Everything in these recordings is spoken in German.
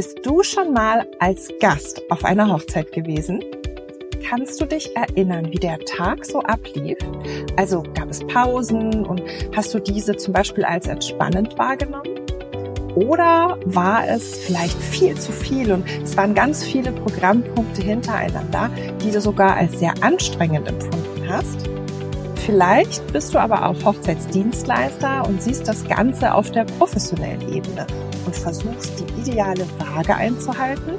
Bist du schon mal als Gast auf einer Hochzeit gewesen? Kannst du dich erinnern, wie der Tag so ablief? Also gab es Pausen und hast du diese zum Beispiel als entspannend wahrgenommen? Oder war es vielleicht viel zu viel und es waren ganz viele Programmpunkte hintereinander, die du sogar als sehr anstrengend empfunden hast? Vielleicht bist du aber auch Hochzeitsdienstleister und siehst das Ganze auf der professionellen Ebene und versuchst die ideale Waage einzuhalten.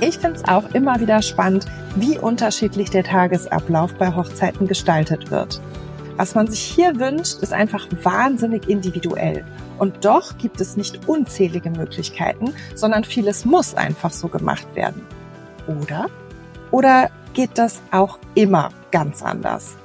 Ich finde es auch immer wieder spannend, wie unterschiedlich der Tagesablauf bei Hochzeiten gestaltet wird. Was man sich hier wünscht, ist einfach wahnsinnig individuell. Und doch gibt es nicht unzählige Möglichkeiten, sondern vieles muss einfach so gemacht werden. Oder? Oder geht das auch immer ganz anders?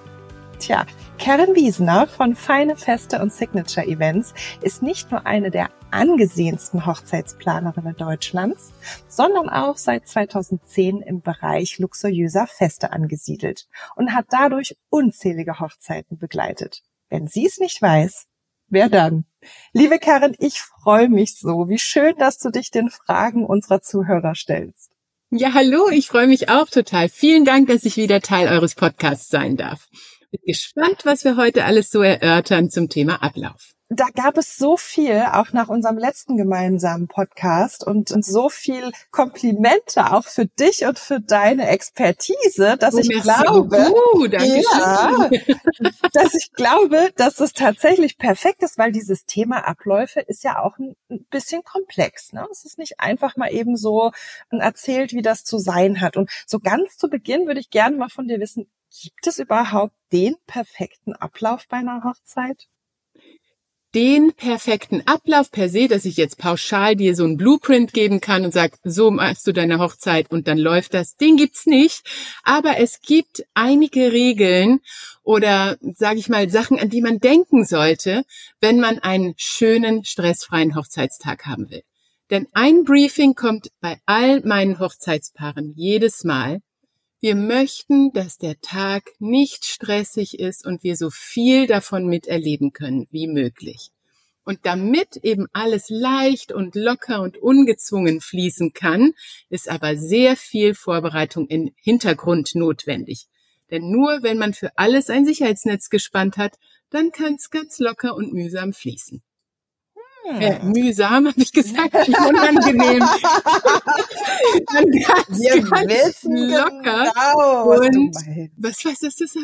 Tja, Karen Wiesner von Feine Feste und Signature Events ist nicht nur eine der angesehensten Hochzeitsplanerinnen Deutschlands, sondern auch seit 2010 im Bereich luxuriöser Feste angesiedelt und hat dadurch unzählige Hochzeiten begleitet. Wenn sie es nicht weiß, wer dann? Liebe Karen, ich freue mich so. Wie schön, dass du dich den Fragen unserer Zuhörer stellst. Ja, hallo, ich freue mich auch total. Vielen Dank, dass ich wieder Teil eures Podcasts sein darf. Bin gespannt, was wir heute alles so erörtern zum Thema Ablauf da gab es so viel, auch nach unserem letzten gemeinsamen Podcast und, und so viel Komplimente auch für dich und für deine Expertise, dass oh, ich glaube, uh, ja, dass ich glaube, dass das tatsächlich perfekt ist, weil dieses Thema Abläufe ist ja auch ein, ein bisschen komplex. Ne? Es ist nicht einfach mal eben so erzählt, wie das zu sein hat. Und so ganz zu Beginn würde ich gerne mal von dir wissen, gibt es überhaupt den perfekten Ablauf bei einer Hochzeit? den perfekten Ablauf per se, dass ich jetzt pauschal dir so ein Blueprint geben kann und sag, so machst du deine Hochzeit und dann läuft das. Den gibt's nicht, aber es gibt einige Regeln oder sage ich mal Sachen, an die man denken sollte, wenn man einen schönen stressfreien Hochzeitstag haben will. Denn ein Briefing kommt bei all meinen Hochzeitspaaren jedes Mal wir möchten, dass der Tag nicht stressig ist und wir so viel davon miterleben können wie möglich. Und damit eben alles leicht und locker und ungezwungen fließen kann, ist aber sehr viel Vorbereitung im Hintergrund notwendig. Denn nur wenn man für alles ein Sicherheitsnetz gespannt hat, dann kann es ganz locker und mühsam fließen. Äh, mühsam, habe ich gesagt, unangenehm. Dann ganz, Wir ganz wissen locker. Genau, und was, was ist das?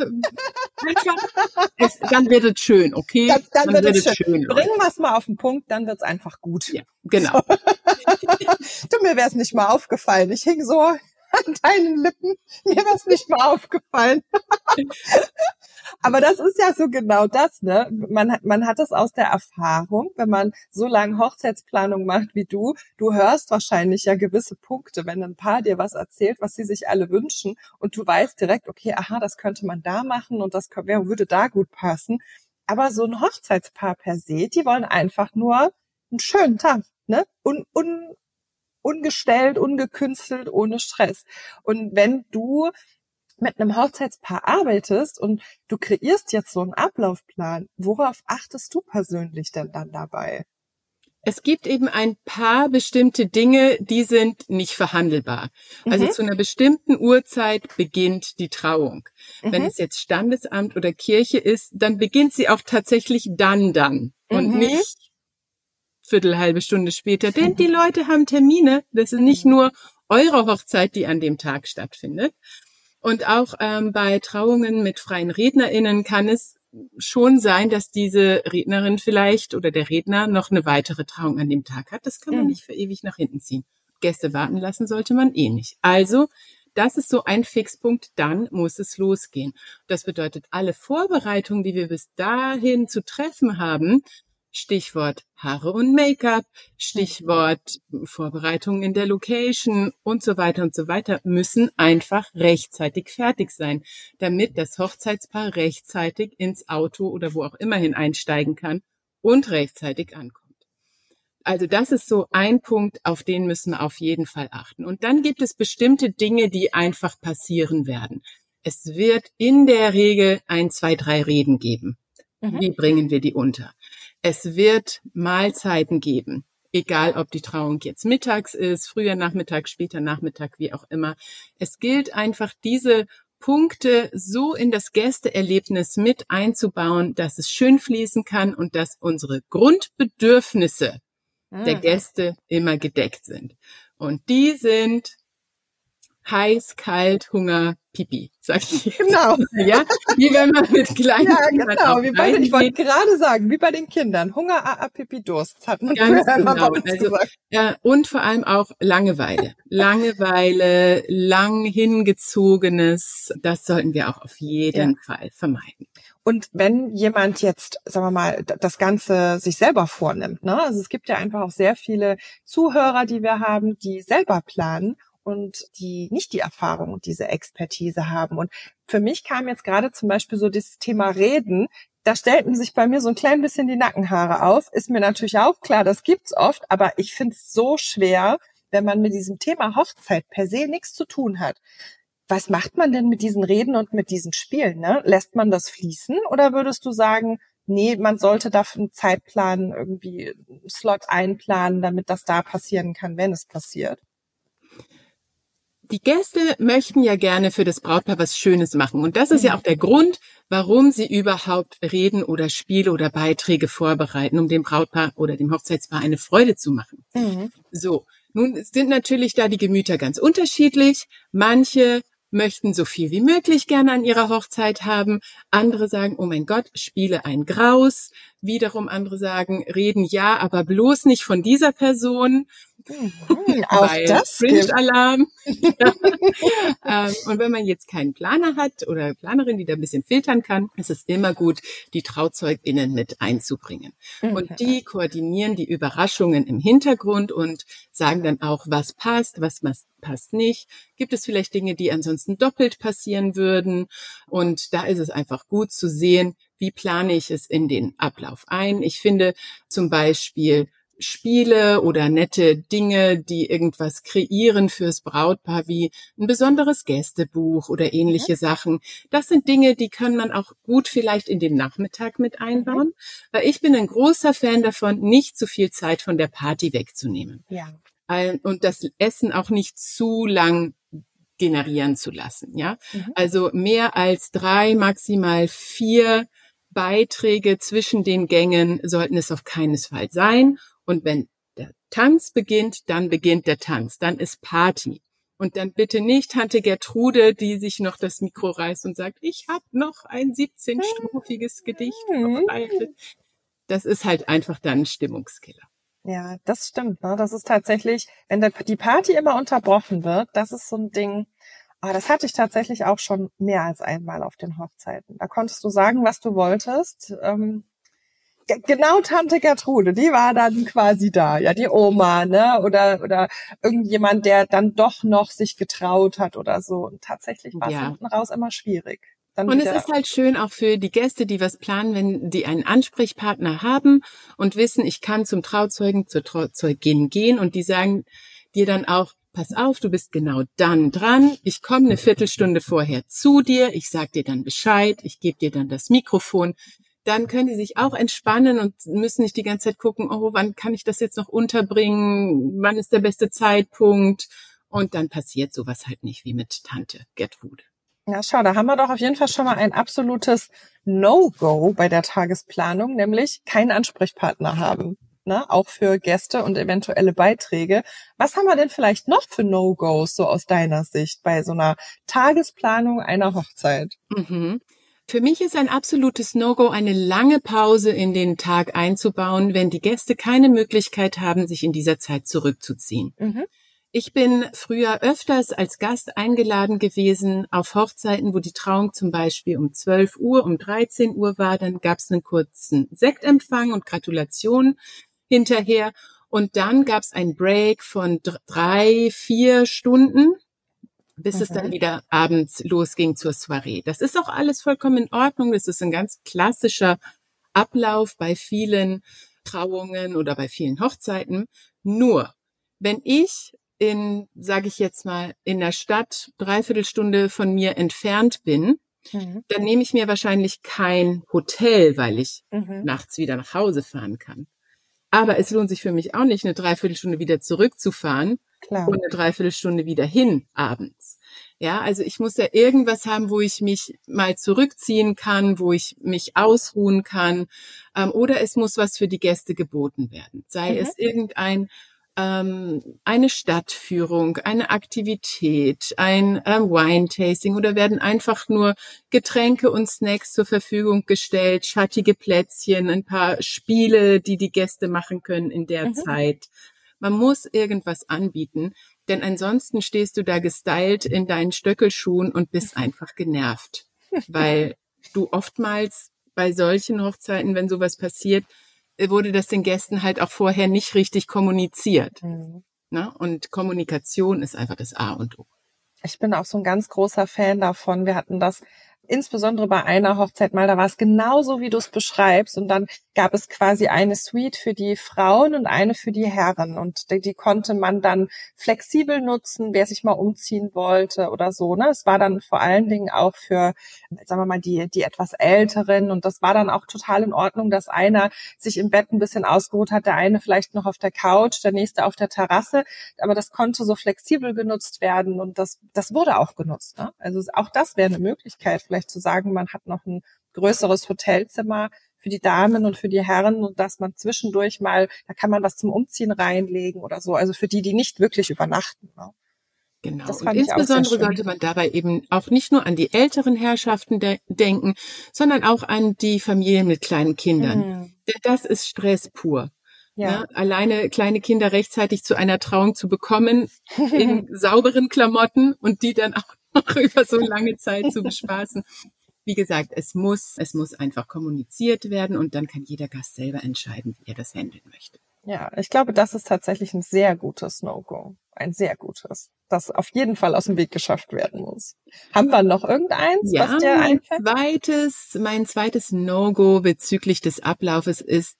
es, dann wird es schön, okay? Dann, dann, dann wird, es schön. schön Bringen wir es mal auf den Punkt, dann wird es einfach gut. Ja, genau. So. du, mir wäre es nicht mal aufgefallen. Ich hing so an deinen Lippen. Mir wäre es nicht mal aufgefallen. Aber das ist ja so genau das, ne? Man, man hat es aus der Erfahrung, wenn man so lange Hochzeitsplanung macht wie du, du hörst wahrscheinlich ja gewisse Punkte, wenn ein Paar dir was erzählt, was sie sich alle wünschen und du weißt direkt, okay, aha, das könnte man da machen und das würde da gut passen. Aber so ein Hochzeitspaar per se, die wollen einfach nur einen schönen Tag, ne? Un, un, ungestellt, ungekünstelt, ohne Stress. Und wenn du mit einem Hochzeitspaar arbeitest und du kreierst jetzt so einen Ablaufplan, worauf achtest du persönlich denn dann dabei? Es gibt eben ein paar bestimmte Dinge, die sind nicht verhandelbar. Also mhm. zu einer bestimmten Uhrzeit beginnt die Trauung. Mhm. Wenn es jetzt Standesamt oder Kirche ist, dann beginnt sie auch tatsächlich dann dann mhm. und nicht Viertel, halbe Stunde später. Denn die Leute haben Termine. Das ist nicht nur eure Hochzeit, die an dem Tag stattfindet, und auch ähm, bei Trauungen mit freien RednerInnen kann es schon sein, dass diese Rednerin vielleicht oder der Redner noch eine weitere Trauung an dem Tag hat. Das kann man mhm. nicht für ewig nach hinten ziehen. Gäste warten lassen sollte man eh nicht. Also, das ist so ein Fixpunkt, dann muss es losgehen. Das bedeutet, alle Vorbereitungen, die wir bis dahin zu treffen haben, Stichwort Haare und Make-up, Stichwort Vorbereitungen in der Location und so weiter und so weiter, müssen einfach rechtzeitig fertig sein, damit das Hochzeitspaar rechtzeitig ins Auto oder wo auch immerhin einsteigen kann und rechtzeitig ankommt. Also das ist so ein Punkt, auf den müssen wir auf jeden Fall achten. Und dann gibt es bestimmte Dinge, die einfach passieren werden. Es wird in der Regel ein, zwei, drei Reden geben. Mhm. Wie bringen wir die unter? Es wird Mahlzeiten geben. egal ob die Trauung jetzt mittags ist, früher Nachmittag, später Nachmittag, wie auch immer. Es gilt einfach, diese Punkte so in das Gästeerlebnis mit einzubauen, dass es schön fließen kann und dass unsere Grundbedürfnisse der ah. Gäste immer gedeckt sind. Und die sind heiß, kalt, Hunger, Pipi, sag ich. Genau. Ja, wie wenn man mit kleinen ja, genau. Wie bei, ich wollte gerade sagen, wie bei den Kindern. Hunger, A, A, Pipi, Durst, hat man Ganz genau. Also, ja, und vor allem auch Langeweile. Langeweile, lang hingezogenes, das sollten wir auch auf jeden ja. Fall vermeiden. Und wenn jemand jetzt, sagen wir mal, das Ganze sich selber vornimmt, ne? Also es gibt ja einfach auch sehr viele Zuhörer, die wir haben, die selber planen und die nicht die Erfahrung und diese Expertise haben. Und für mich kam jetzt gerade zum Beispiel so dieses Thema Reden. Da stellten sich bei mir so ein klein bisschen die Nackenhaare auf. Ist mir natürlich auch klar, das gibt's oft, aber ich finde es so schwer, wenn man mit diesem Thema Hochzeit per se nichts zu tun hat. Was macht man denn mit diesen Reden und mit diesen Spielen? Ne? Lässt man das fließen oder würdest du sagen, nee, man sollte dafür einen Zeitplan irgendwie einen Slot einplanen, damit das da passieren kann, wenn es passiert? Die Gäste möchten ja gerne für das Brautpaar was Schönes machen. Und das ist ja mhm. auch der Grund, warum sie überhaupt Reden oder Spiele oder Beiträge vorbereiten, um dem Brautpaar oder dem Hochzeitspaar eine Freude zu machen. Mhm. So. Nun sind natürlich da die Gemüter ganz unterschiedlich. Manche möchten so viel wie möglich gerne an ihrer Hochzeit haben. Andere sagen, oh mein Gott, spiele ein Graus. Wiederum andere sagen, reden ja, aber bloß nicht von dieser Person. Mhm, auch das Fringe-Alarm. ähm, und wenn man jetzt keinen Planer hat oder Planerin, die da ein bisschen filtern kann, ist es immer gut, die TrauzeugInnen mit einzubringen. Mhm. Und die koordinieren die Überraschungen im Hintergrund und sagen dann auch, was passt, was passt nicht. Gibt es vielleicht Dinge, die ansonsten doppelt passieren würden? Und da ist es einfach gut zu sehen, wie plane ich es in den Ablauf ein. Ich finde zum Beispiel Spiele oder nette Dinge, die irgendwas kreieren fürs Brautpaar, wie ein besonderes Gästebuch oder ähnliche mhm. Sachen. Das sind Dinge, die kann man auch gut vielleicht in den Nachmittag mit einbauen, mhm. weil ich bin ein großer Fan davon, nicht zu viel Zeit von der Party wegzunehmen. Ja. Und das Essen auch nicht zu lang generieren zu lassen, ja. Mhm. Also mehr als drei, maximal vier Beiträge zwischen den Gängen sollten es auf keinesfalls sein. Und wenn der Tanz beginnt, dann beginnt der Tanz, dann ist Party. Und dann bitte nicht Tante Gertrude, die sich noch das Mikro reißt und sagt, ich habe noch ein 17-strophiges Gedicht mhm. vorbereitet. Das ist halt einfach dann ein Stimmungskiller. Ja, das stimmt. Ne? Das ist tatsächlich, wenn die Party immer unterbrochen wird, das ist so ein Ding, oh, das hatte ich tatsächlich auch schon mehr als einmal auf den Hochzeiten. Da konntest du sagen, was du wolltest. Ähm, genau Tante Gertrude, die war dann quasi da, ja, die Oma, ne, oder, oder irgendjemand, der dann doch noch sich getraut hat oder so. Und tatsächlich war es ja. hinten raus immer schwierig. Dann und es ist halt schön auch für die Gäste, die was planen, wenn die einen Ansprechpartner haben und wissen, ich kann zum Trauzeugen, zur Trauzeugin gehen und die sagen dir dann auch, pass auf, du bist genau dann dran, ich komme eine Viertelstunde vorher zu dir, ich sag dir dann Bescheid, ich gebe dir dann das Mikrofon, dann können die sich auch entspannen und müssen nicht die ganze Zeit gucken, oh, wann kann ich das jetzt noch unterbringen, wann ist der beste Zeitpunkt und dann passiert sowas halt nicht wie mit Tante Gertrude. Ja, schau, da haben wir doch auf jeden Fall schon mal ein absolutes No-Go bei der Tagesplanung, nämlich keinen Ansprechpartner haben. Ne, auch für Gäste und eventuelle Beiträge. Was haben wir denn vielleicht noch für No-Gos so aus deiner Sicht bei so einer Tagesplanung einer Hochzeit? Mhm. Für mich ist ein absolutes No-Go, eine lange Pause in den Tag einzubauen, wenn die Gäste keine Möglichkeit haben, sich in dieser Zeit zurückzuziehen. Mhm. Ich bin früher öfters als Gast eingeladen gewesen auf Hochzeiten, wo die Trauung zum Beispiel um 12 Uhr, um 13 Uhr war. Dann gab es einen kurzen Sektempfang und Gratulation hinterher. Und dann gab es ein Break von drei, vier Stunden, bis mhm. es dann mhm. wieder abends losging zur Soiree. Das ist auch alles vollkommen in Ordnung. Das ist ein ganz klassischer Ablauf bei vielen Trauungen oder bei vielen Hochzeiten. Nur, wenn ich in, sage ich jetzt mal, in der Stadt dreiviertel Stunde von mir entfernt bin, mhm. dann nehme ich mir wahrscheinlich kein Hotel, weil ich mhm. nachts wieder nach Hause fahren kann. Aber es lohnt sich für mich auch nicht, eine Dreiviertelstunde wieder zurückzufahren Klar. und eine Dreiviertelstunde wieder hin abends. Ja, also ich muss ja irgendwas haben, wo ich mich mal zurückziehen kann, wo ich mich ausruhen kann. Ähm, oder es muss was für die Gäste geboten werden. Sei mhm. es irgendein ähm, eine Stadtführung, eine Aktivität, ein äh, Wine-Tasting oder werden einfach nur Getränke und Snacks zur Verfügung gestellt, schattige Plätzchen, ein paar Spiele, die die Gäste machen können in der mhm. Zeit. Man muss irgendwas anbieten, denn ansonsten stehst du da gestylt in deinen Stöckelschuhen und bist einfach genervt, weil du oftmals bei solchen Hochzeiten, wenn sowas passiert, wurde das den Gästen halt auch vorher nicht richtig kommuniziert. Mhm. Ne? Und Kommunikation ist einfach das A und O. Ich bin auch so ein ganz großer Fan davon. Wir hatten das insbesondere bei einer Hochzeit mal, da war es genauso, wie du es beschreibst. Und dann gab es quasi eine Suite für die Frauen und eine für die Herren. Und die, die, konnte man dann flexibel nutzen, wer sich mal umziehen wollte oder so. Ne? Es war dann vor allen Dingen auch für, sagen wir mal, die, die etwas Älteren. Und das war dann auch total in Ordnung, dass einer sich im Bett ein bisschen ausgeruht hat, der eine vielleicht noch auf der Couch, der nächste auf der Terrasse. Aber das konnte so flexibel genutzt werden und das, das wurde auch genutzt. Ne? Also auch das wäre eine Möglichkeit vielleicht zu sagen, man hat noch ein größeres Hotelzimmer für die Damen und für die Herren und dass man zwischendurch mal, da kann man was zum Umziehen reinlegen oder so. Also für die, die nicht wirklich übernachten. Ne? Genau. und insbesondere sollte man dabei eben auch nicht nur an die älteren Herrschaften de denken, sondern auch an die Familien mit kleinen Kindern. Mhm. Denn das ist Stress pur. Ja. ja. alleine kleine Kinder rechtzeitig zu einer Trauung zu bekommen in sauberen Klamotten und die dann auch noch über so lange Zeit zu bespaßen. Wie gesagt, es muss, es muss einfach kommuniziert werden und dann kann jeder Gast selber entscheiden, wie er das handeln möchte. Ja, ich glaube, das ist tatsächlich ein sehr gutes No-Go. Ein sehr gutes, das auf jeden Fall aus dem Weg geschafft werden muss. Haben wir noch irgendeins, ja, was dir einfällt? Mein zweites, mein zweites No-Go bezüglich des Ablaufes ist,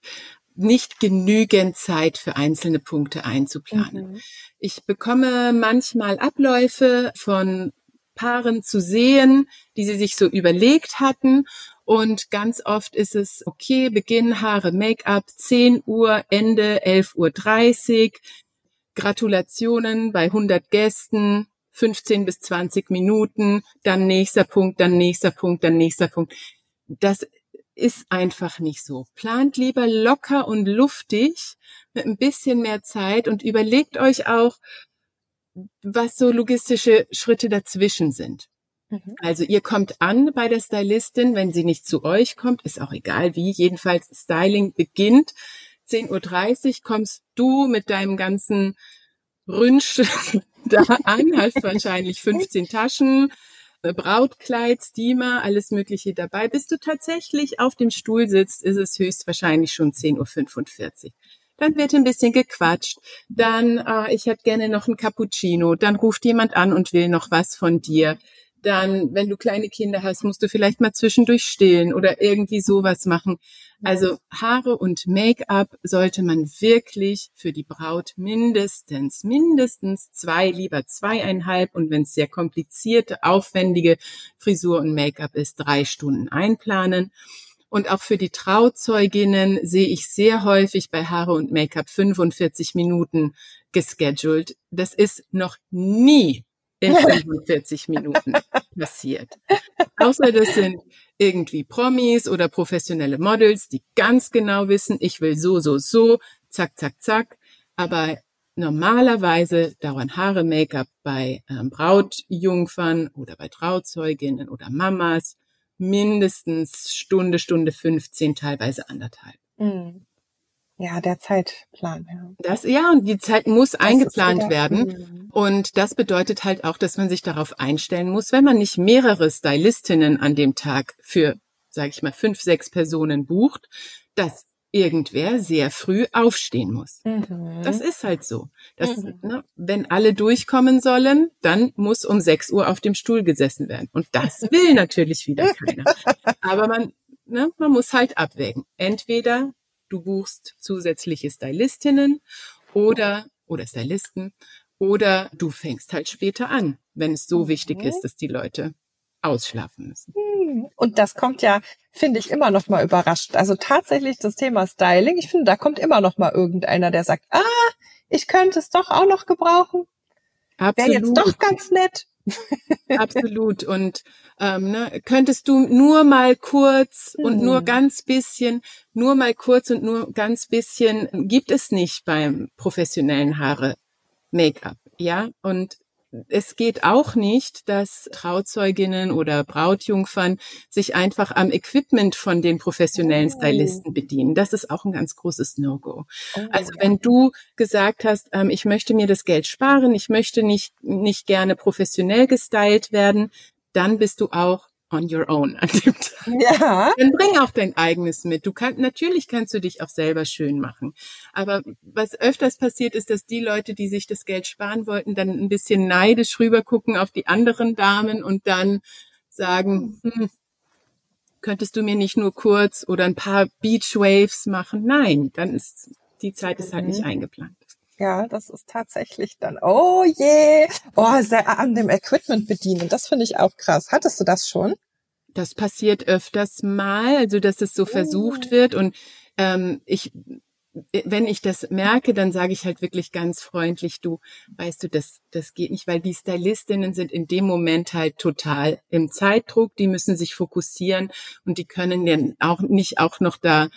nicht genügend Zeit für einzelne Punkte einzuplanen. Mhm. Ich bekomme manchmal Abläufe von Paaren zu sehen, die sie sich so überlegt hatten. Und ganz oft ist es, okay, Beginn Haare, Make-up, 10 Uhr, Ende 11.30 Uhr. Gratulationen bei 100 Gästen, 15 bis 20 Minuten, dann nächster Punkt, dann nächster Punkt, dann nächster Punkt. Das ist einfach nicht so. Plant lieber locker und luftig mit ein bisschen mehr Zeit und überlegt euch auch, was so logistische Schritte dazwischen sind. Mhm. Also ihr kommt an bei der Stylistin, wenn sie nicht zu euch kommt, ist auch egal wie, jedenfalls Styling beginnt. 10.30 Uhr kommst du mit deinem ganzen Rünsch da an, hast wahrscheinlich 15 Taschen, Brautkleid, Steamer, alles Mögliche dabei. Bis du tatsächlich auf dem Stuhl sitzt, ist es höchstwahrscheinlich schon 10.45 Uhr dann wird ein bisschen gequatscht, dann äh, ich hätte gerne noch ein Cappuccino, dann ruft jemand an und will noch was von dir. Dann, wenn du kleine Kinder hast, musst du vielleicht mal zwischendurch stillen oder irgendwie sowas machen. Also Haare und Make-up sollte man wirklich für die Braut mindestens, mindestens zwei, lieber zweieinhalb und wenn es sehr komplizierte, aufwendige Frisur und Make-up ist, drei Stunden einplanen. Und auch für die Trauzeuginnen sehe ich sehr häufig bei Haare und Make-up 45 Minuten gescheduled. Das ist noch nie in 45 Minuten passiert. Außer das sind irgendwie Promis oder professionelle Models, die ganz genau wissen, ich will so, so, so, zack, zack, zack. Aber normalerweise dauern Haare, Make-up bei ähm, Brautjungfern oder bei Trauzeuginnen oder Mamas mindestens Stunde, Stunde 15, teilweise anderthalb. Mhm. Ja, der Zeitplan. Ja. Das, ja, und die Zeit muss das eingeplant werden. Und das bedeutet halt auch, dass man sich darauf einstellen muss, wenn man nicht mehrere Stylistinnen an dem Tag für, sage ich mal, fünf, sechs Personen bucht, dass irgendwer sehr früh aufstehen muss. Mhm. Das ist halt so. Das, mhm. ne, wenn alle durchkommen sollen, dann muss um 6 Uhr auf dem Stuhl gesessen werden. Und das will natürlich wieder keiner. Aber man, ne, man muss halt abwägen. Entweder du buchst zusätzliche Stylistinnen oder, oder Stylisten, oder du fängst halt später an, wenn es so mhm. wichtig ist, dass die Leute ausschlafen müssen. Hm. Und das kommt ja, finde ich, immer noch mal überrascht. Also tatsächlich das Thema Styling, ich finde, da kommt immer noch mal irgendeiner, der sagt, ah, ich könnte es doch auch noch gebrauchen. Wäre jetzt doch ganz nett. Absolut. Und ähm, ne, könntest du nur mal kurz und nur hm. ganz bisschen, nur mal kurz und nur ganz bisschen, gibt es nicht beim professionellen Haare Make-up, ja? Und es geht auch nicht, dass Trauzeuginnen oder Brautjungfern sich einfach am Equipment von den professionellen oh. Stylisten bedienen. Das ist auch ein ganz großes No-Go. Oh, also wenn du gesagt hast, ähm, ich möchte mir das Geld sparen, ich möchte nicht, nicht gerne professionell gestylt werden, dann bist du auch on your own an dem Tag. Ja. Dann bring auch dein eigenes mit. Du kannst, natürlich kannst du dich auch selber schön machen. Aber was öfters passiert ist, dass die Leute, die sich das Geld sparen wollten, dann ein bisschen neidisch rüber gucken auf die anderen Damen und dann sagen, hm, könntest du mir nicht nur kurz oder ein paar Beach Waves machen? Nein, dann ist die Zeit ist halt nicht mhm. eingeplant. Ja, das ist tatsächlich dann, oh je, oh, sehr an dem Equipment bedienen. Das finde ich auch krass. Hattest du das schon? Das passiert öfters mal, also dass es so versucht oh. wird und ähm, ich wenn ich das merke, dann sage ich halt wirklich ganz freundlich, du, weißt du, das, das geht nicht, weil die Stylistinnen sind in dem Moment halt total im Zeitdruck, die müssen sich fokussieren und die können dann auch nicht auch noch da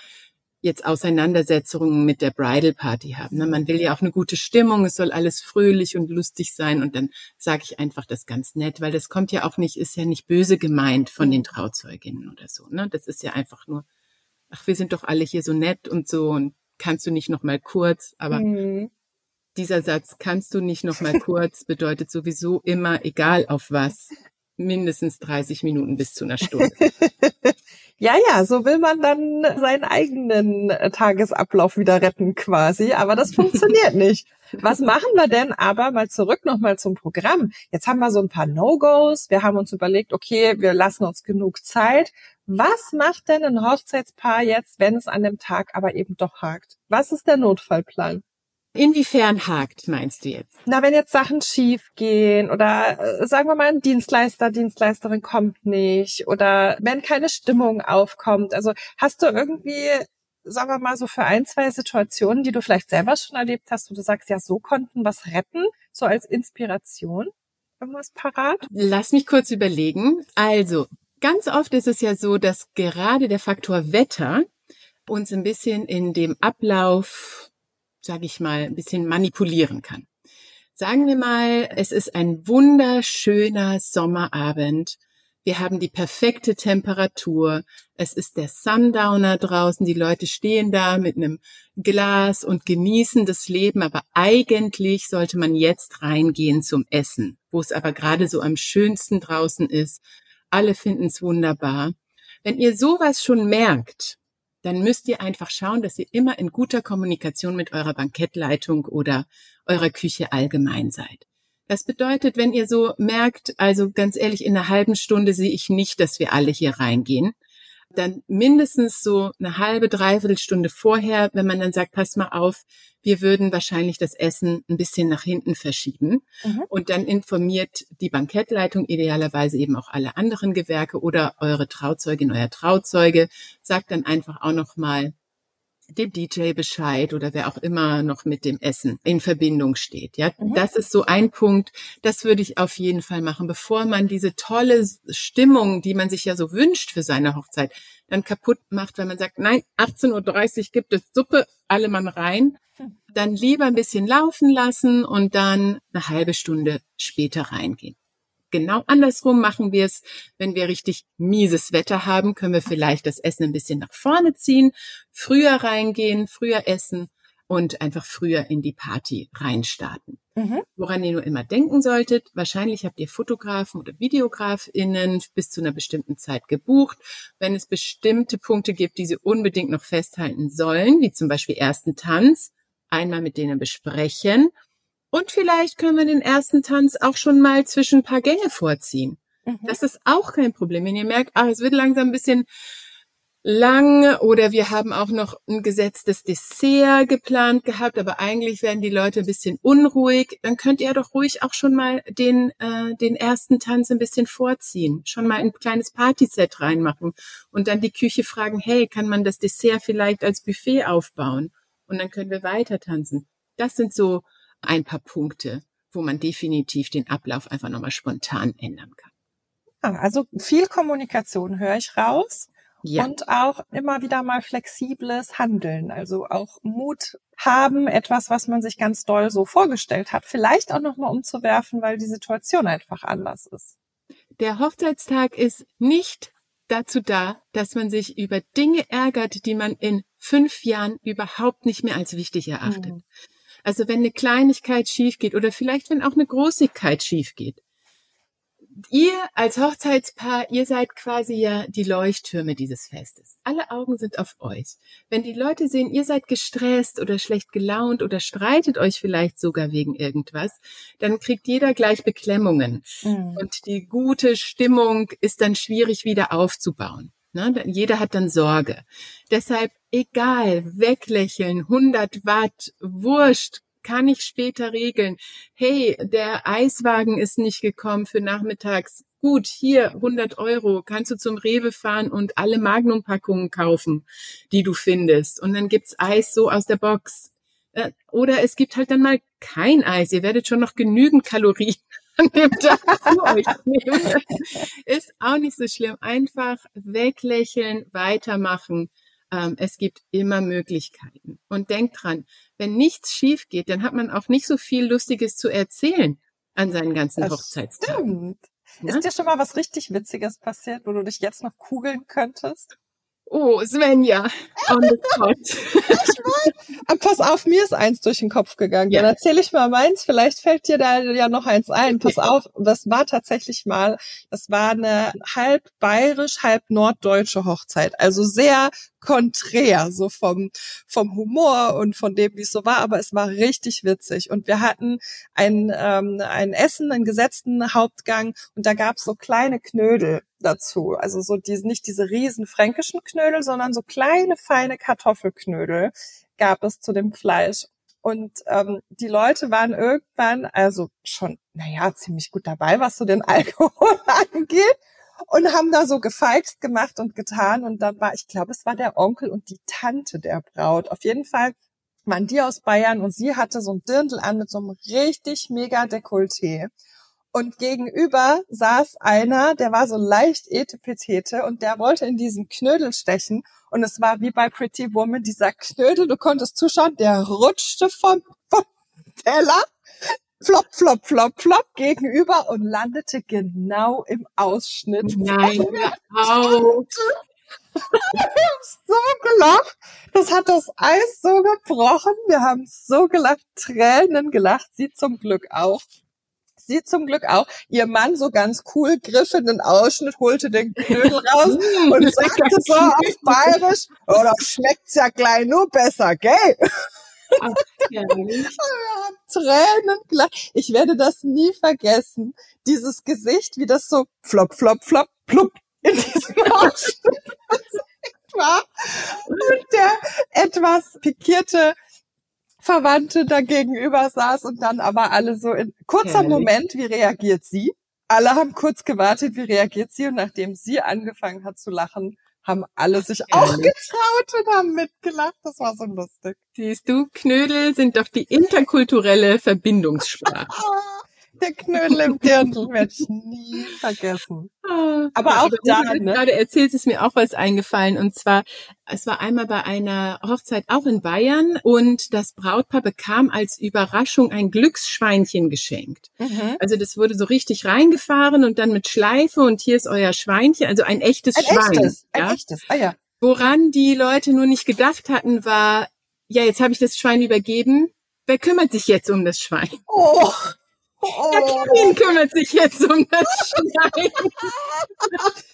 jetzt Auseinandersetzungen mit der Bridal Party haben. Ne? Man will ja auch eine gute Stimmung, es soll alles fröhlich und lustig sein und dann sage ich einfach das ganz nett, weil das kommt ja auch nicht, ist ja nicht böse gemeint von den Trauzeuginnen oder so. Ne? Das ist ja einfach nur, ach, wir sind doch alle hier so nett und so und kannst du nicht noch mal kurz, aber mhm. dieser Satz, kannst du nicht noch mal kurz, bedeutet sowieso immer, egal auf was, mindestens 30 Minuten bis zu einer Stunde. Ja, ja, so will man dann seinen eigenen äh, Tagesablauf wieder retten quasi, aber das funktioniert nicht. Was machen wir denn aber mal zurück nochmal zum Programm? Jetzt haben wir so ein paar No-Gos. Wir haben uns überlegt, okay, wir lassen uns genug Zeit. Was macht denn ein Hochzeitspaar jetzt, wenn es an dem Tag aber eben doch hakt? Was ist der Notfallplan? Inwiefern hakt, meinst du jetzt? Na, wenn jetzt Sachen schief gehen oder äh, sagen wir mal, ein Dienstleister, Dienstleisterin kommt nicht oder wenn keine Stimmung aufkommt. Also hast du irgendwie, sagen wir mal, so für ein, zwei Situationen, die du vielleicht selber schon erlebt hast, wo du sagst, ja, so konnten was retten, so als Inspiration? Irgendwas parat? Lass mich kurz überlegen. Also, ganz oft ist es ja so, dass gerade der Faktor Wetter uns ein bisschen in dem Ablauf sage ich mal, ein bisschen manipulieren kann. Sagen wir mal, es ist ein wunderschöner Sommerabend. Wir haben die perfekte Temperatur. Es ist der Sundowner draußen. Die Leute stehen da mit einem Glas und genießen das Leben. Aber eigentlich sollte man jetzt reingehen zum Essen, wo es aber gerade so am schönsten draußen ist. Alle finden es wunderbar. Wenn ihr sowas schon merkt, dann müsst ihr einfach schauen, dass ihr immer in guter Kommunikation mit eurer Bankettleitung oder eurer Küche allgemein seid. Das bedeutet, wenn ihr so merkt, also ganz ehrlich, in einer halben Stunde sehe ich nicht, dass wir alle hier reingehen, dann mindestens so eine halbe, dreiviertel Stunde vorher, wenn man dann sagt, pass mal auf, wir würden wahrscheinlich das Essen ein bisschen nach hinten verschieben. Mhm. Und dann informiert die Bankettleitung idealerweise eben auch alle anderen Gewerke oder eure Trauzeugin, euer Trauzeuge, sagt dann einfach auch noch mal, dem DJ Bescheid oder wer auch immer noch mit dem Essen in Verbindung steht. Ja, mhm. das ist so ein Punkt. Das würde ich auf jeden Fall machen, bevor man diese tolle Stimmung, die man sich ja so wünscht für seine Hochzeit, dann kaputt macht, weil man sagt, nein, 18.30 Uhr gibt es Suppe, alle Mann rein. Hm. Dann lieber ein bisschen laufen lassen und dann eine halbe Stunde später reingehen. Genau andersrum machen wir es. Wenn wir richtig mieses Wetter haben, können wir vielleicht das Essen ein bisschen nach vorne ziehen, früher reingehen, früher essen und einfach früher in die Party reinstarten. Mhm. Woran ihr nur immer denken solltet, wahrscheinlich habt ihr Fotografen oder Videografinnen bis zu einer bestimmten Zeit gebucht. Wenn es bestimmte Punkte gibt, die sie unbedingt noch festhalten sollen, wie zum Beispiel ersten Tanz, einmal mit denen besprechen und vielleicht können wir den ersten Tanz auch schon mal zwischen ein paar Gänge vorziehen. Mhm. Das ist auch kein Problem. Wenn ihr merkt, ah, es wird langsam ein bisschen lang oder wir haben auch noch ein gesetztes Dessert geplant gehabt, aber eigentlich werden die Leute ein bisschen unruhig, dann könnt ihr doch ruhig auch schon mal den, äh, den ersten Tanz ein bisschen vorziehen, schon mal ein kleines Partyset reinmachen und dann die Küche fragen, hey, kann man das Dessert vielleicht als Buffet aufbauen? Und dann können wir weiter tanzen. Das sind so ein paar Punkte, wo man definitiv den Ablauf einfach nochmal spontan ändern kann. Ah, also viel Kommunikation höre ich raus. Ja. Und auch immer wieder mal flexibles Handeln, also auch Mut haben, etwas, was man sich ganz doll so vorgestellt hat, vielleicht auch nochmal umzuwerfen, weil die Situation einfach anders ist. Der Hochzeitstag ist nicht dazu da, dass man sich über Dinge ärgert, die man in fünf Jahren überhaupt nicht mehr als wichtig erachtet. Mhm. Also wenn eine Kleinigkeit schief geht oder vielleicht wenn auch eine Großigkeit schief geht, ihr als Hochzeitspaar, ihr seid quasi ja die Leuchttürme dieses Festes. Alle Augen sind auf euch. Wenn die Leute sehen, ihr seid gestresst oder schlecht gelaunt oder streitet euch vielleicht sogar wegen irgendwas, dann kriegt jeder gleich Beklemmungen. Mhm. Und die gute Stimmung ist dann schwierig wieder aufzubauen. Ne? Jeder hat dann Sorge. Deshalb egal, weglächeln, 100 Watt, wurscht, kann ich später regeln. Hey, der Eiswagen ist nicht gekommen für nachmittags. Gut, hier 100 Euro, kannst du zum Rewe fahren und alle Magnum-Packungen kaufen, die du findest. Und dann gibt's Eis so aus der Box. Äh, oder es gibt halt dann mal kein Eis. Ihr werdet schon noch genügend Kalorien an dem Tag zu euch. Ist auch nicht so schlimm. Einfach weglächeln, weitermachen ähm, es gibt immer Möglichkeiten. Und denkt dran, wenn nichts schief geht, dann hat man auch nicht so viel Lustiges zu erzählen an seinen ganzen das Hochzeitstagen. Stimmt. Ja? Ist dir schon mal was richtig Witziges passiert, wo du dich jetzt noch kugeln könntest? Oh, Svenja, on the spot. pass auf, mir ist eins durch den Kopf gegangen. Ja. Dann erzähle ich mal meins, vielleicht fällt dir da ja noch eins ein. Pass auf, das war tatsächlich mal, das war eine halb bayerisch, halb norddeutsche Hochzeit. Also sehr konträr, so vom, vom Humor und von dem, wie es so war, aber es war richtig witzig. Und wir hatten ein, ähm, ein Essen, einen gesetzten Hauptgang und da gab es so kleine Knödel dazu. Also so diese, nicht diese riesen fränkischen Knödel, sondern so kleine, feine Kartoffelknödel gab es zu dem Fleisch. Und ähm, die Leute waren irgendwann also schon, naja, ziemlich gut dabei, was so den Alkohol angeht und haben da so gefeixt gemacht und getan. Und dann war, ich glaube, es war der Onkel und die Tante der Braut. Auf jeden Fall waren die aus Bayern und sie hatte so ein Dirndl an mit so einem richtig mega Dekolleté. Und gegenüber saß einer, der war so leicht etepetete und der wollte in diesen Knödel stechen. Und es war wie bei Pretty Woman, dieser Knödel, du konntest zuschauen, der rutschte vom, vom Teller flop, flop, flop, flop gegenüber und landete genau im Ausschnitt. Nein, au. so gelacht. Das hat das Eis so gebrochen. Wir haben so gelacht, Tränen gelacht. Sie zum Glück auch. Sie zum Glück auch. Ihr Mann so ganz cool griff in den Ausschnitt, holte den Knödel raus und sagte so auf Bayerisch, oh, das schmeckt's ja gleich nur besser, gell? Ach, haben Tränen. Ich werde das nie vergessen. Dieses Gesicht, wie das so flop, flop, flop, plupp in diesem Ausschnitt war. Und der etwas pikierte Verwandte da gegenüber saß und dann aber alle so in kurzer Herrlich. Moment, wie reagiert sie? Alle haben kurz gewartet, wie reagiert sie und nachdem sie angefangen hat zu lachen, haben alle sich auch getraut und haben mitgelacht. Das war so lustig. Siehst du, Knödel sind doch die interkulturelle Verbindungssprache. Der Knödel im Dirndl werde ich nie vergessen. Ah, aber ja, auch da, ne? gerade erzählt es mir auch was eingefallen. Und zwar, es war einmal bei einer Hochzeit auch in Bayern und das Brautpaar bekam als Überraschung ein Glücksschweinchen geschenkt. Mhm. Also das wurde so richtig reingefahren und dann mit Schleife und hier ist euer Schweinchen, also ein echtes ein Schwein. Echtes, ja? Ein echtes, ah ja. Woran die Leute nur nicht gedacht hatten, war, ja, jetzt habe ich das Schwein übergeben. Wer kümmert sich jetzt um das Schwein? Oh. Oh. Der Kevin kümmert sich jetzt um das Schwein.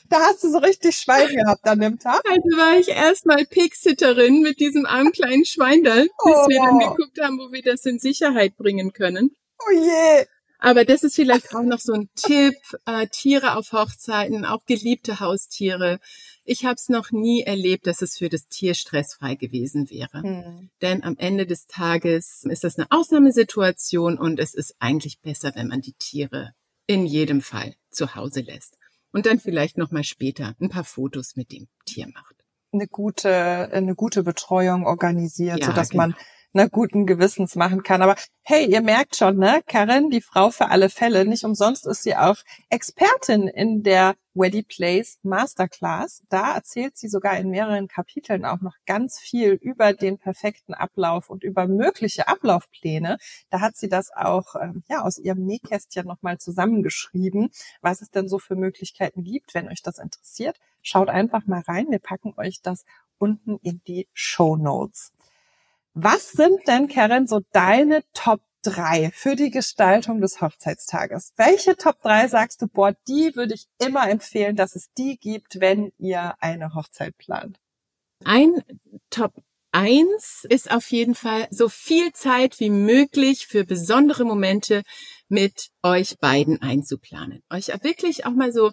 da hast du so richtig Schwein gehabt an dem Tag. Also war ich erstmal Pigsitterin mit diesem armen kleinen Schwein da, bis oh. wir dann geguckt haben, wo wir das in Sicherheit bringen können. Oh je. Aber das ist vielleicht auch noch so ein Tipp. Äh, Tiere auf Hochzeiten, auch geliebte Haustiere. Ich habe es noch nie erlebt, dass es für das Tier stressfrei gewesen wäre. Hm. Denn am Ende des Tages ist das eine Ausnahmesituation und es ist eigentlich besser, wenn man die Tiere in jedem Fall zu Hause lässt. Und dann vielleicht nochmal später ein paar Fotos mit dem Tier macht. Eine gute, eine gute Betreuung organisiert, ja, sodass genau. man ne, guten Gewissens machen kann. Aber hey, ihr merkt schon, ne, Karin, die Frau für alle Fälle. Nicht umsonst ist sie auch Expertin in der Weddy Place Masterclass. Da erzählt sie sogar in mehreren Kapiteln auch noch ganz viel über den perfekten Ablauf und über mögliche Ablaufpläne. Da hat sie das auch ähm, ja aus ihrem Nähkästchen nochmal zusammengeschrieben, was es denn so für Möglichkeiten gibt. Wenn euch das interessiert, schaut einfach mal rein. Wir packen euch das unten in die Show Notes. Was sind denn, Karen, so deine Top 3 für die Gestaltung des Hochzeitstages? Welche Top 3 sagst du, boah, die würde ich immer empfehlen, dass es die gibt, wenn ihr eine Hochzeit plant? Ein Top 1 ist auf jeden Fall so viel Zeit wie möglich für besondere Momente mit euch beiden einzuplanen. Euch wirklich auch mal so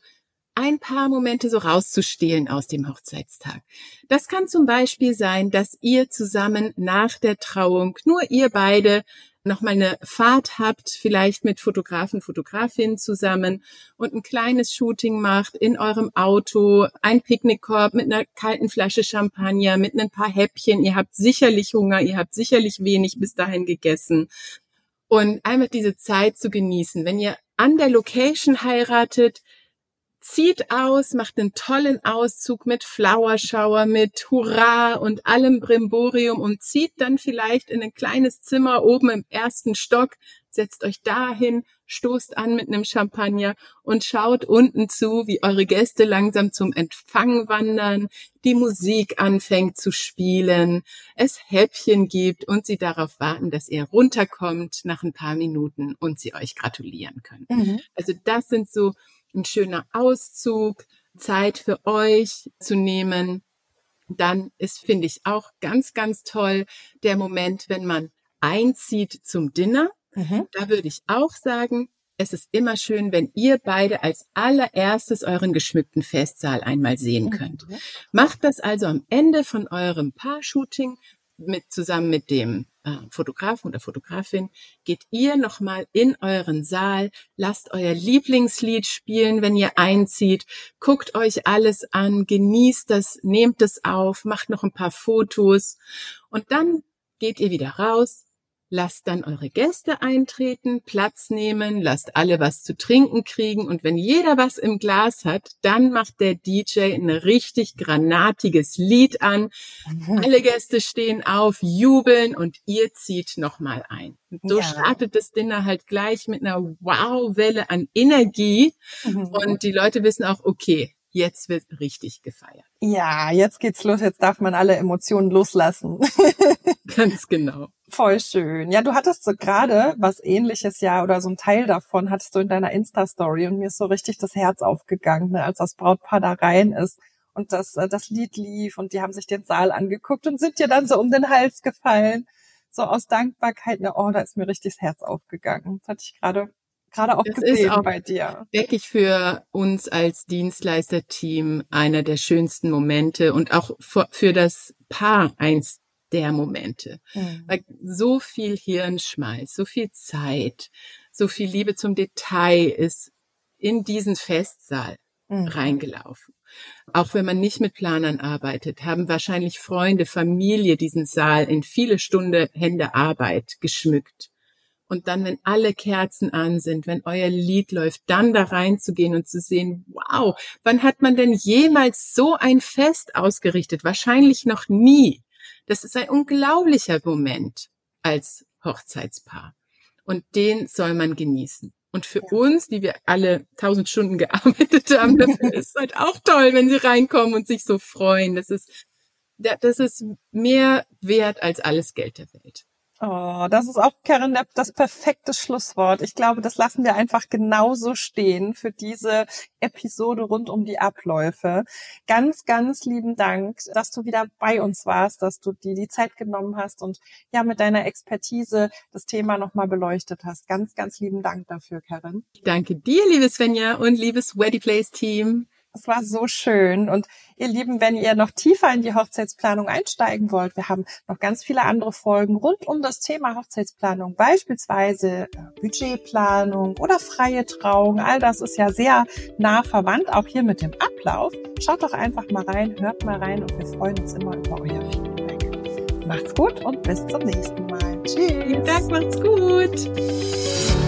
ein paar Momente so rauszustehlen aus dem Hochzeitstag. Das kann zum Beispiel sein, dass ihr zusammen nach der Trauung, nur ihr beide, nochmal eine Fahrt habt, vielleicht mit Fotografen, Fotografinnen zusammen und ein kleines Shooting macht in eurem Auto, ein Picknickkorb mit einer kalten Flasche Champagner, mit ein paar Häppchen. Ihr habt sicherlich Hunger, ihr habt sicherlich wenig bis dahin gegessen. Und einfach diese Zeit zu genießen. Wenn ihr an der Location heiratet, zieht aus, macht einen tollen Auszug mit Flower Shower, mit Hurra und allem Brimborium und zieht dann vielleicht in ein kleines Zimmer oben im ersten Stock, setzt euch dahin, stoßt an mit einem Champagner und schaut unten zu, wie eure Gäste langsam zum Empfang wandern, die Musik anfängt zu spielen, es Häppchen gibt und sie darauf warten, dass ihr runterkommt nach ein paar Minuten und sie euch gratulieren können. Mhm. Also das sind so ein schöner Auszug, Zeit für euch zu nehmen. Dann ist, finde ich, auch ganz, ganz toll der Moment, wenn man einzieht zum Dinner. Mhm. Da würde ich auch sagen, es ist immer schön, wenn ihr beide als allererstes euren geschmückten Festsaal einmal sehen mhm. könnt. Mhm. Macht das also am Ende von eurem Paar-Shooting mit, zusammen mit dem Fotografen oder Fotografin, geht ihr nochmal in euren Saal, lasst euer Lieblingslied spielen, wenn ihr einzieht, guckt euch alles an, genießt das, nehmt es auf, macht noch ein paar Fotos und dann geht ihr wieder raus, Lasst dann eure Gäste eintreten, Platz nehmen, lasst alle was zu trinken kriegen und wenn jeder was im Glas hat, dann macht der DJ ein richtig granatiges Lied an. Alle Gäste stehen auf, jubeln und ihr zieht nochmal ein. Und so ja. startet das Dinner halt gleich mit einer Wow-Welle an Energie mhm. und die Leute wissen auch, okay, jetzt wird richtig gefeiert. Ja, jetzt geht's los, jetzt darf man alle Emotionen loslassen. Ganz genau. Voll schön. Ja, du hattest so gerade was ähnliches ja oder so ein Teil davon hattest du in deiner Insta-Story und mir ist so richtig das Herz aufgegangen, ne, als das Brautpaar da rein ist und das, äh, das Lied lief und die haben sich den Saal angeguckt und sind dir dann so um den Hals gefallen. So aus Dankbarkeit, ne, oh, da ist mir richtig das Herz aufgegangen. Das hatte ich gerade gerade auch das gesehen ist auch, bei dir. Denke ich für uns als Dienstleisterteam einer der schönsten Momente und auch für, für das Paar eins der Momente. Mhm. Weil so viel Hirnschmalz, so viel Zeit, so viel Liebe zum Detail ist in diesen Festsaal mhm. reingelaufen. Auch wenn man nicht mit Planern arbeitet, haben wahrscheinlich Freunde, Familie diesen Saal in viele Stunden Hände Arbeit geschmückt. Und dann, wenn alle Kerzen an sind, wenn euer Lied läuft, dann da reinzugehen und zu sehen, wow, wann hat man denn jemals so ein Fest ausgerichtet? Wahrscheinlich noch nie. Das ist ein unglaublicher Moment als Hochzeitspaar. Und den soll man genießen. Und für ja. uns, die wir alle tausend Stunden gearbeitet haben, dafür ist halt auch toll, wenn sie reinkommen und sich so freuen. Das ist, das ist mehr wert als alles Geld der Welt. Oh, das ist auch, Karen, das perfekte Schlusswort. Ich glaube, das lassen wir einfach genauso stehen für diese Episode rund um die Abläufe. Ganz, ganz lieben Dank, dass du wieder bei uns warst, dass du dir die Zeit genommen hast und ja, mit deiner Expertise das Thema nochmal beleuchtet hast. Ganz, ganz lieben Dank dafür, Karen. Danke dir, liebe Svenja und liebes Weddy Place Team. Es war so schön. Und ihr Lieben, wenn ihr noch tiefer in die Hochzeitsplanung einsteigen wollt, wir haben noch ganz viele andere Folgen rund um das Thema Hochzeitsplanung, beispielsweise äh, Budgetplanung oder freie Trauung. All das ist ja sehr nah verwandt, auch hier mit dem Ablauf. Schaut doch einfach mal rein, hört mal rein und wir freuen uns immer über euer Feedback. Macht's gut und bis zum nächsten Mal. Tschüss. Vielen Dank, macht's gut.